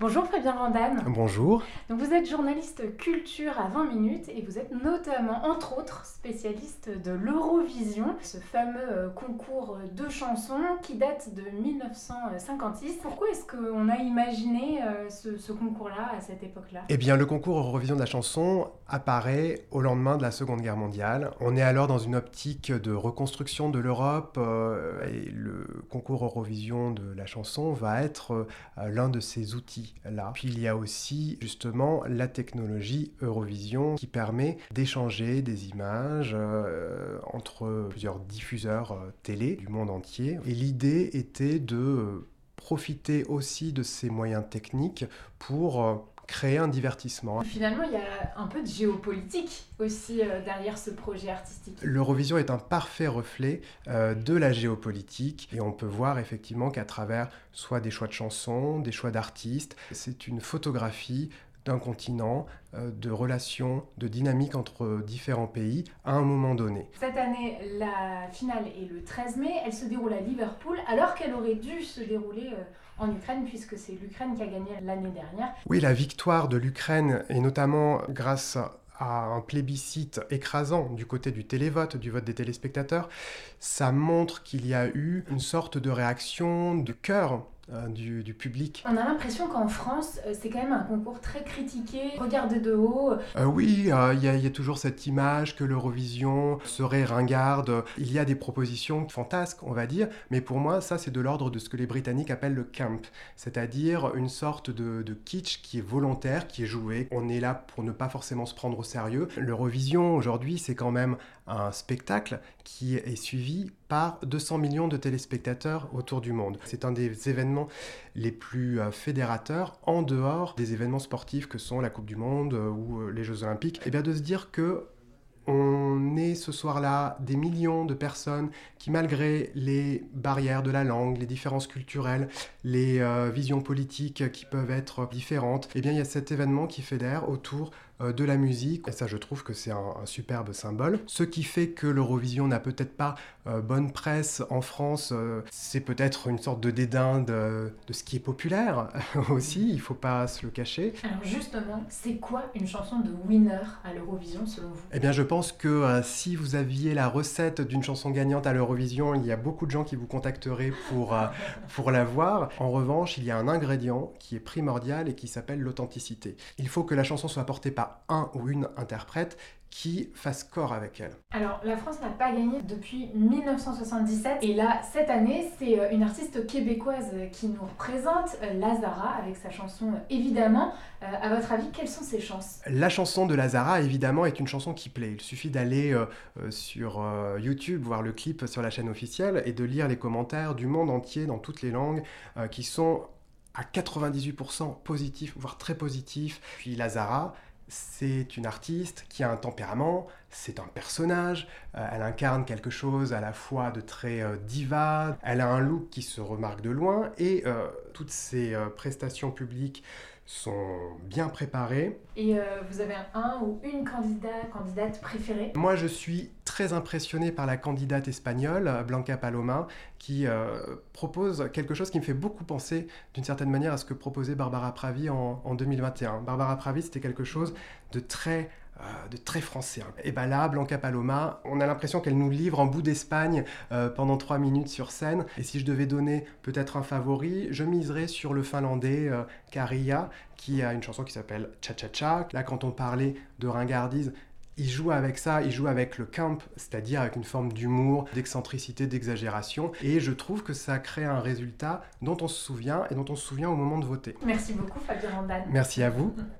Bonjour Fabien Vandane. Bonjour. Donc vous êtes journaliste culture à 20 minutes et vous êtes notamment, entre autres, spécialiste de l'Eurovision, ce fameux euh, concours de chansons qui date de 1956. Pourquoi est-ce qu'on a imaginé euh, ce, ce concours-là à cette époque-là? Eh bien, le concours Eurovision de la chanson apparaît au lendemain de la Seconde Guerre mondiale. On est alors dans une optique de reconstruction de l'Europe euh, et le concours Eurovision de la chanson va être l'un de ces Puis il y a aussi justement la technologie Eurovision qui permet d'échanger des images euh, entre plusieurs diffuseurs euh, télé du monde entier. Et l'idée était de profiter aussi de ces moyens techniques pour euh, créer un divertissement. Finalement, il y a un peu de géopolitique aussi euh, derrière ce projet artistique. L'Eurovision est un parfait reflet euh, de la géopolitique et on peut voir effectivement qu'à travers soit des choix de chansons, des choix d'artistes, c'est une photographie d'un continent, euh, de relations, de dynamique entre différents pays à un moment donné. Cette année, la finale est le 13 mai, elle se déroule à Liverpool alors qu'elle aurait dû se dérouler euh, en Ukraine puisque c'est l'Ukraine qui a gagné l'année dernière. Oui, la victoire de l'Ukraine, et notamment grâce à un plébiscite écrasant du côté du télévote, du vote des téléspectateurs, ça montre qu'il y a eu une sorte de réaction de cœur du, du, public. On a l'impression qu'en France, euh, c'est quand même un concours très critiqué, regardé de haut. Euh, oui, il euh, y, y, a toujours cette image que l'Eurovision serait ringarde. Il y a des propositions fantasques, on va dire, mais pour moi, ça, c'est de l'ordre de ce que les Britanniques appellent le camp, c'est-à-dire une sorte de, de, kitsch qui est volontaire, qui est joué. On est là pour ne pas forcément se prendre au sérieux. L'Eurovision, aujourd'hui, c'est quand même un spectacle qui est suivi par 200 millions de téléspectateurs autour du monde. C'est un des événements les plus euh, fédérateurs en dehors des événements sportifs que sont la Coupe du Monde euh, ou euh, les Jeux Olympiques. Et eh bien de se dire que on est ce soir-là des millions de personnes qui, malgré les barrières de la langue, les différences culturelles, les euh, visions politiques qui peuvent être différentes, eh bien, il y a cet événement qui fédère autour euh, de la musique. Et ça, je trouve que c'est un, un, superbe symbole. Ce qui fait que l'Eurovision n'a peut-être pas euh, bonne presse en France, c'est peut-être une sorte de dédain de, de, ce qui est populaire aussi, il faut pas se le cacher. Alors justement, c'est quoi une chanson de winner à l'Eurovision selon vous? Eh bien, je pense que euh, si vous aviez la recette d'une chanson gagnante à l'Eurovision, il y a beaucoup de gens qui vous contacteraient pour, euh, pour la voir. En revanche, il y a un ingrédient qui est primordial et qui s'appelle l'authenticité. Il faut que la chanson soit portée par un ou une interprète qui fasse corps avec elle. Alors, la France n'a pas gagné depuis 1977 et là, cette année, c'est euh, une artiste québécoise qui nous représente, Lazara, avec sa chanson Évidemment. Euh, à votre avis, quelles sont ses chances? La chanson de Lazara, évidemment, est une chanson qui plaît. Il suffit d'aller euh, sur euh, YouTube, voir le clip sur la chaîne officielle et de lire les commentaires du monde entier dans toutes les langues euh, qui sont à 98% positifs, voire très positifs. Puis Lazara, c'est une artiste qui a un tempérament, c'est un personnage, euh, elle incarne quelque chose à la fois de très euh, diva, elle a un look qui se remarque de loin et euh, toutes ses prestations publiques sont bien préparées. Et euh, vous avez un ou une candidat, candidate préférée? Moi, je suis très impressionné par la candidate espagnole, Blanca Paloma, qui euh, propose quelque chose qui me fait beaucoup penser, d'une certaine manière, à ce que proposait Barbara Pravi en, en 2021. Barbara Pravi, c'était quelque chose de très euh, de très français. Et bien là, Blanca Paloma, on a l'impression qu'elle nous livre en bout d'Espagne euh, pendant trois minutes sur scène. Et si je devais donner peut-être un favori, je miserais sur le finlandais euh, Karia, qui a une chanson qui s'appelle Cha Cha Cha. Là, quand on parlait de ringardise, il joue avec ça, il joue avec le camp, c'est-à-dire avec une forme d'humour, d'excentricité, d'exagération. Et je trouve que ça crée un résultat dont on se souvient et dont on se souvient au moment de voter. Merci beaucoup, Fabien Randal. Merci à vous.